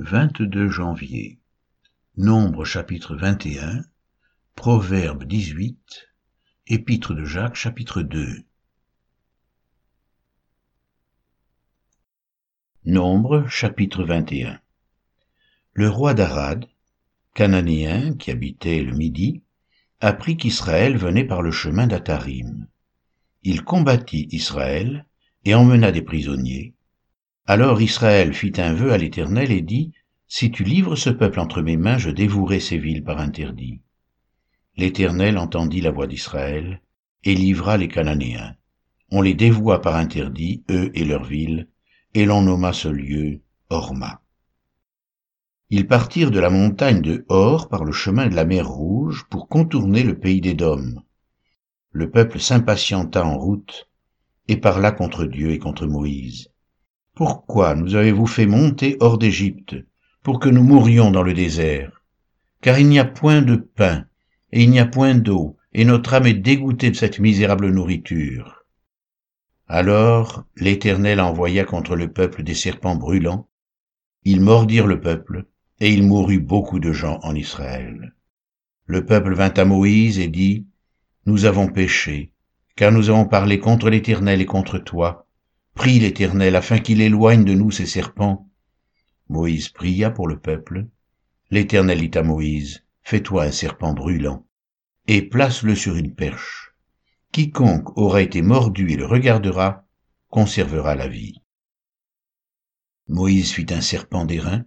22 janvier. Nombre chapitre 21, Proverbe 18, Épître de Jacques chapitre 2. Nombre chapitre 21. Le roi d'Arad, cananéen qui habitait le Midi, apprit qu'Israël venait par le chemin d'Atarim. Il combattit Israël et emmena des prisonniers. Alors Israël fit un vœu à l'Éternel et dit, Si tu livres ce peuple entre mes mains, je dévouerai ces villes par interdit. L'Éternel entendit la voix d'Israël et livra les Cananéens. On les dévoua par interdit, eux et leurs villes, et l'on nomma ce lieu Horma. Ils partirent de la montagne de Hor par le chemin de la mer Rouge pour contourner le pays d'Édom. Le peuple s'impatienta en route et parla contre Dieu et contre Moïse. Pourquoi nous avez-vous fait monter hors d'Égypte pour que nous mourions dans le désert? Car il n'y a point de pain et il n'y a point d'eau, et notre âme est dégoûtée de cette misérable nourriture. Alors l'Éternel envoya contre le peuple des serpents brûlants. Ils mordirent le peuple, et il mourut beaucoup de gens en Israël. Le peuple vint à Moïse et dit, Nous avons péché, car nous avons parlé contre l'Éternel et contre toi. Prie l'Éternel afin qu'il éloigne de nous ces serpents. Moïse pria pour le peuple. L'Éternel dit à Moïse, Fais-toi un serpent brûlant, et place-le sur une perche. Quiconque aura été mordu et le regardera, conservera la vie. Moïse fit un serpent d'airain,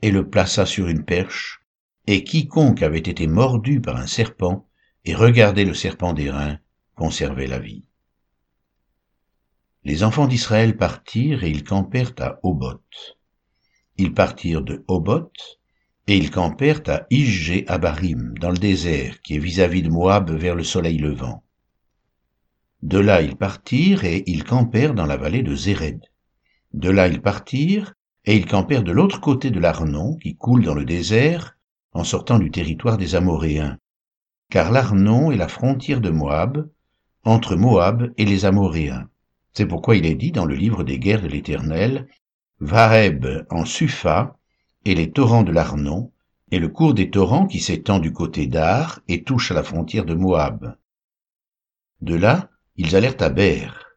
et le plaça sur une perche, et quiconque avait été mordu par un serpent et regardait le serpent d'airain conservait la vie. Les enfants d'Israël partirent et ils campèrent à Oboth. Ils partirent de Oboth et ils campèrent à Isgé Abarim, dans le désert, qui est vis-à-vis de Moab vers le soleil levant. De là ils partirent et ils campèrent dans la vallée de Zéred. De là ils partirent et ils campèrent de l'autre côté de l'Arnon, qui coule dans le désert, en sortant du territoire des Amoréens. Car l'Arnon est la frontière de Moab, entre Moab et les Amoréens. C'est pourquoi il est dit dans le livre des guerres de l'Éternel, Vareb en Supha, et les torrents de l'Arnon, et le cours des torrents qui s'étend du côté d'Ar et touche à la frontière de Moab. De là, ils allèrent à Ber.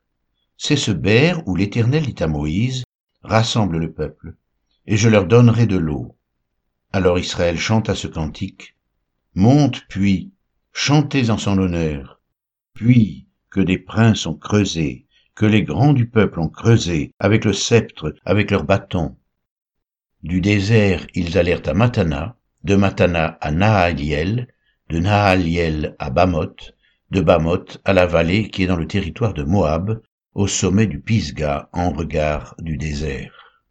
C'est ce Ber où l'Éternel dit à Moïse, rassemble le peuple, et je leur donnerai de l'eau. Alors Israël chanta ce cantique. Monte puis, chantez en son honneur. Puis que des princes ont creusé, que les grands du peuple ont creusé, avec le sceptre, avec leurs bâtons. Du désert ils allèrent à Matana, de Matana à Nahaliel, de Nahaliel à Bamoth, de Bamoth à la vallée qui est dans le territoire de Moab, au sommet du Pisga en regard du désert.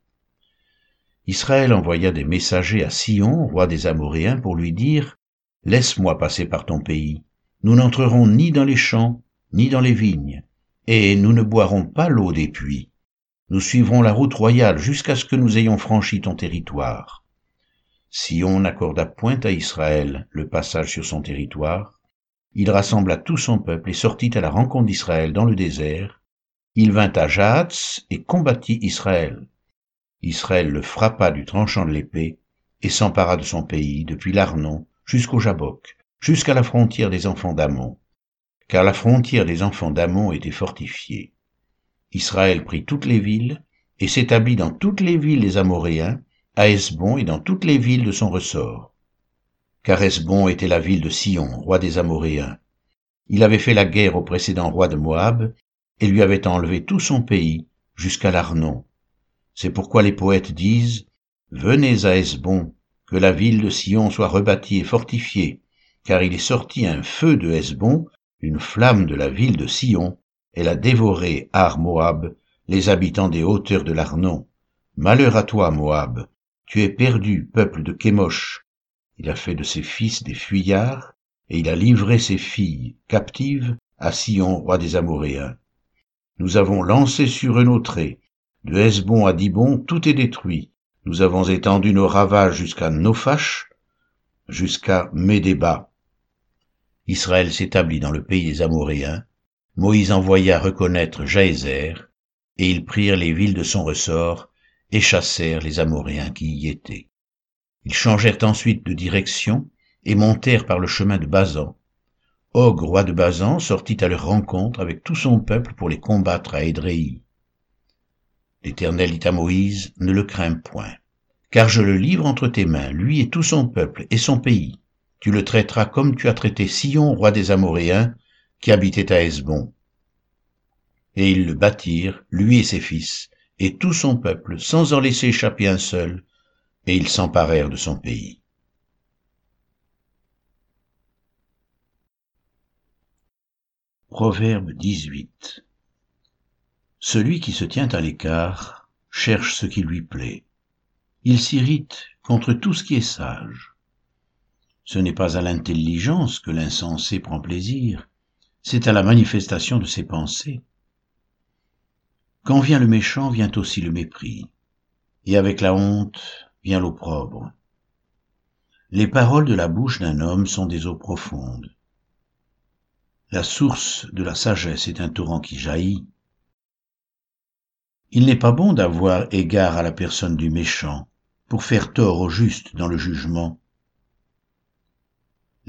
Israël envoya des messagers à Sion, roi des Amoréens, pour lui dire Laisse-moi passer par ton pays. Nous n'entrerons ni dans les champs, ni dans les vignes, et nous ne boirons pas l'eau des puits. Nous suivrons la route royale jusqu'à ce que nous ayons franchi ton territoire. Sion n'accorda point à Israël le passage sur son territoire. Il rassembla tout son peuple et sortit à la rencontre d'Israël dans le désert, il vint à Jahats et combattit Israël. Israël le frappa du tranchant de l'épée et s'empara de son pays depuis l'Arnon jusqu'au Jabok, jusqu'à la frontière des enfants d'Amon, car la frontière des enfants d'Amon était fortifiée. Israël prit toutes les villes et s'établit dans toutes les villes des Amoréens, à Esbon et dans toutes les villes de son ressort. Car Esbon était la ville de Sion, roi des Amoréens. Il avait fait la guerre au précédent roi de Moab et lui avait enlevé tout son pays jusqu'à l'Arnon. C'est pourquoi les poètes disent Venez à Hesbon, que la ville de Sion soit rebâtie et fortifiée, car il est sorti un feu de Hesbon, une flamme de la ville de Sion, elle a dévoré Ar Moab, les habitants des hauteurs de l'Arnon. Malheur à toi, Moab, tu es perdu, peuple de Kémosh. Il a fait de ses fils des fuyards, et il a livré ses filles captives à Sion, roi des Amoréens. Nous avons lancé sur eux nos traits. De Hesbon à Dibon, tout est détruit. Nous avons étendu nos ravages jusqu'à Nophash, jusqu'à Médéba. Israël s'établit dans le pays des Amoréens. Moïse envoya reconnaître Jaézer, et ils prirent les villes de son ressort, et chassèrent les Amoréens qui y étaient. Ils changèrent ensuite de direction et montèrent par le chemin de Bazan. Og, roi de Bazan, sortit à leur rencontre avec tout son peuple pour les combattre à Édréi. L'Éternel dit à Moïse, ne le crains point, car je le livre entre tes mains, lui et tout son peuple et son pays. Tu le traiteras comme tu as traité Sion, roi des Amoréens, qui habitait à Hesbon. Et ils le bâtirent, lui et ses fils, et tout son peuple, sans en laisser échapper un seul, et ils s'emparèrent de son pays. Proverbe 18 Celui qui se tient à l'écart cherche ce qui lui plaît. Il s'irrite contre tout ce qui est sage. Ce n'est pas à l'intelligence que l'insensé prend plaisir, c'est à la manifestation de ses pensées. Quand vient le méchant, vient aussi le mépris, et avec la honte vient l'opprobre. Les paroles de la bouche d'un homme sont des eaux profondes. La source de la sagesse est un torrent qui jaillit. Il n'est pas bon d'avoir égard à la personne du méchant pour faire tort au juste dans le jugement.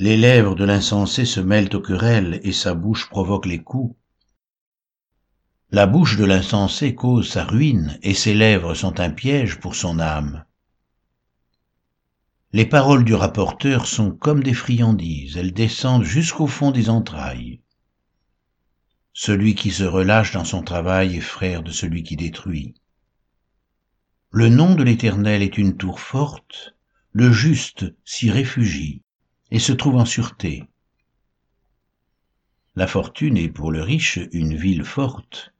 Les lèvres de l'insensé se mêlent aux querelles et sa bouche provoque les coups. La bouche de l'insensé cause sa ruine et ses lèvres sont un piège pour son âme. Les paroles du rapporteur sont comme des friandises, elles descendent jusqu'au fond des entrailles. Celui qui se relâche dans son travail est frère de celui qui détruit. Le nom de l'Éternel est une tour forte, le juste s'y réfugie et se trouve en sûreté. La fortune est pour le riche une ville forte.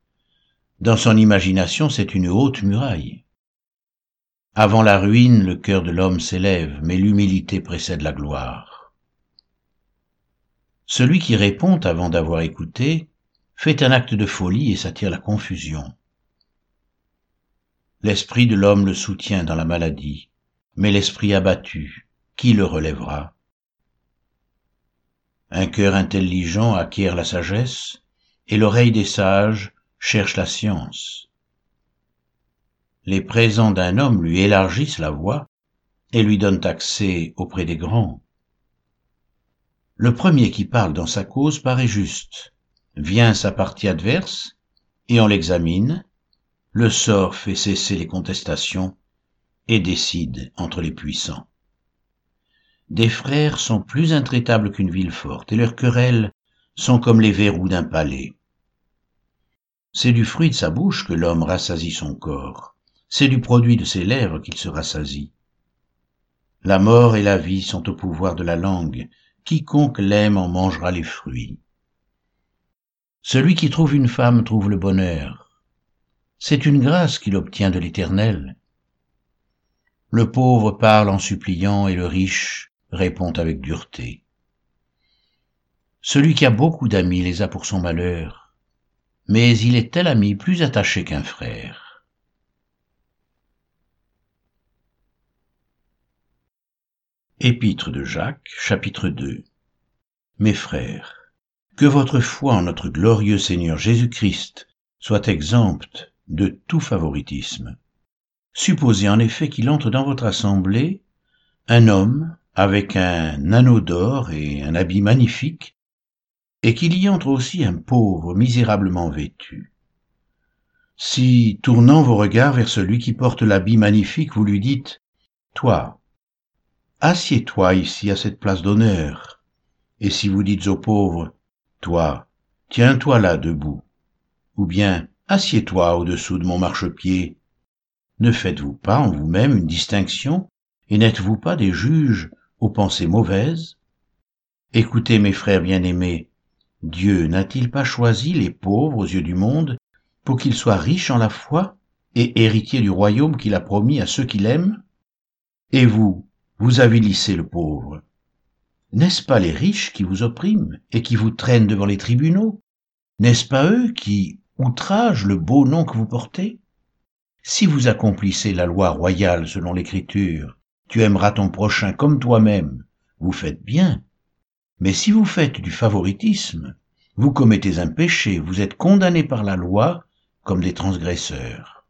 Dans son imagination, c'est une haute muraille. Avant la ruine, le cœur de l'homme s'élève, mais l'humilité précède la gloire. Celui qui répond avant d'avoir écouté fait un acte de folie et s'attire la confusion. L'esprit de l'homme le soutient dans la maladie, mais l'esprit abattu, qui le relèvera? Un cœur intelligent acquiert la sagesse, et l'oreille des sages cherche la science les présents d'un homme lui élargissent la voie et lui donnent accès auprès des grands. Le premier qui parle dans sa cause paraît juste. Vient sa partie adverse, et on l'examine, le sort fait cesser les contestations et décide entre les puissants. Des frères sont plus intraitables qu'une ville forte, et leurs querelles sont comme les verrous d'un palais. C'est du fruit de sa bouche que l'homme rassasie son corps, c'est du produit de ses lèvres qu'il se rassasie. La mort et la vie sont au pouvoir de la langue, quiconque l'aime en mangera les fruits. Celui qui trouve une femme trouve le bonheur. C'est une grâce qu'il obtient de l'Éternel. Le pauvre parle en suppliant et le riche répond avec dureté. Celui qui a beaucoup d'amis les a pour son malheur, mais il est tel ami plus attaché qu'un frère. Épître de Jacques, chapitre 2 Mes frères, que votre foi en notre glorieux Seigneur Jésus-Christ soit exempte de tout favoritisme. Supposez en effet qu'il entre dans votre assemblée un homme avec un anneau d'or et un habit magnifique, et qu'il y entre aussi un pauvre misérablement vêtu. Si, tournant vos regards vers celui qui porte l'habit magnifique, vous lui dites, Toi, assieds-toi ici à cette place d'honneur. Et si vous dites aux pauvres, toi, tiens-toi là debout, ou bien assieds-toi au-dessous de mon marchepied, ne faites-vous pas en vous-même une distinction, et n'êtes-vous pas des juges aux pensées mauvaises. Écoutez, mes frères bien-aimés, Dieu n'a-t-il pas choisi les pauvres aux yeux du monde pour qu'ils soient riches en la foi et héritiers du royaume qu'il a promis à ceux qui l'aiment Et vous, vous avilissez le pauvre. N'est-ce pas les riches qui vous oppriment et qui vous traînent devant les tribunaux? N'est-ce pas eux qui outragent le beau nom que vous portez? Si vous accomplissez la loi royale selon l'Écriture, tu aimeras ton prochain comme toi-même, vous faites bien. Mais si vous faites du favoritisme, vous commettez un péché, vous êtes condamnés par la loi comme des transgresseurs.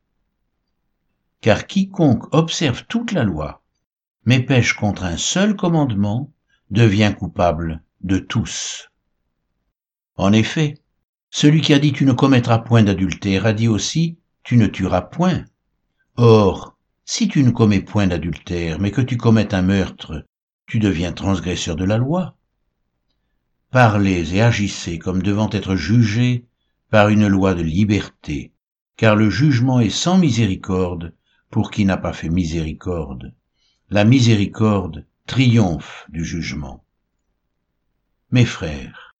car quiconque observe toute la loi, mais pêche contre un seul commandement, devient coupable de tous. En effet, celui qui a dit tu ne commettras point d'adultère a dit aussi tu ne tueras point. Or, si tu ne commets point d'adultère, mais que tu commettes un meurtre, tu deviens transgresseur de la loi. Parlez et agissez comme devant être jugés par une loi de liberté, car le jugement est sans miséricorde pour qui n'a pas fait miséricorde. La miséricorde triomphe du jugement. Mes frères,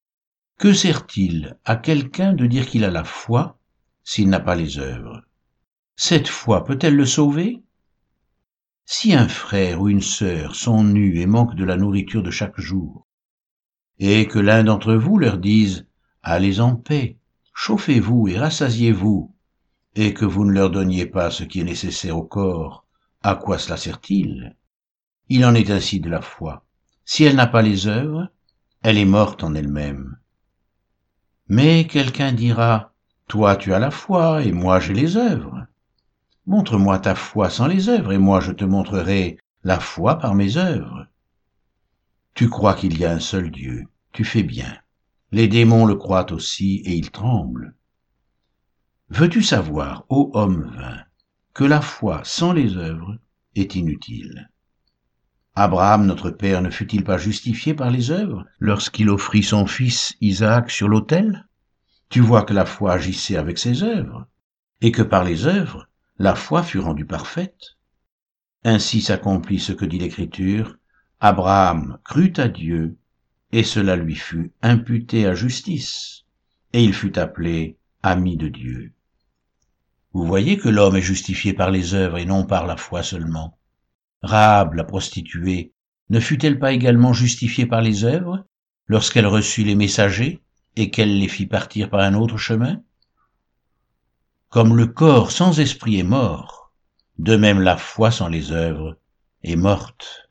que sert-il à quelqu'un de dire qu'il a la foi s'il n'a pas les œuvres? Cette foi peut-elle le sauver? Si un frère ou une sœur sont nus et manquent de la nourriture de chaque jour, et que l'un d'entre vous leur dise Allez en paix, chauffez-vous et rassasiez-vous, et que vous ne leur donniez pas ce qui est nécessaire au corps, à quoi cela sert-il? Il en est ainsi de la foi. Si elle n'a pas les œuvres, elle est morte en elle-même. Mais quelqu'un dira, Toi tu as la foi, et moi j'ai les œuvres. Montre-moi ta foi sans les œuvres, et moi je te montrerai la foi par mes œuvres. Tu crois qu'il y a un seul Dieu, tu fais bien. Les démons le croient aussi, et ils tremblent. Veux-tu savoir, ô homme vain, que la foi sans les œuvres est inutile? Abraham, notre père, ne fut-il pas justifié par les œuvres lorsqu'il offrit son fils Isaac sur l'autel? Tu vois que la foi agissait avec ses œuvres, et que par les œuvres, la foi fut rendue parfaite. Ainsi s'accomplit ce que dit l'Écriture, Abraham crut à Dieu, et cela lui fut imputé à justice, et il fut appelé ami de Dieu. Vous voyez que l'homme est justifié par les œuvres et non par la foi seulement. Rahab, la prostituée, ne fut-elle pas également justifiée par les œuvres lorsqu'elle reçut les messagers et qu'elle les fit partir par un autre chemin? Comme le corps sans esprit est mort, de même la foi sans les œuvres est morte.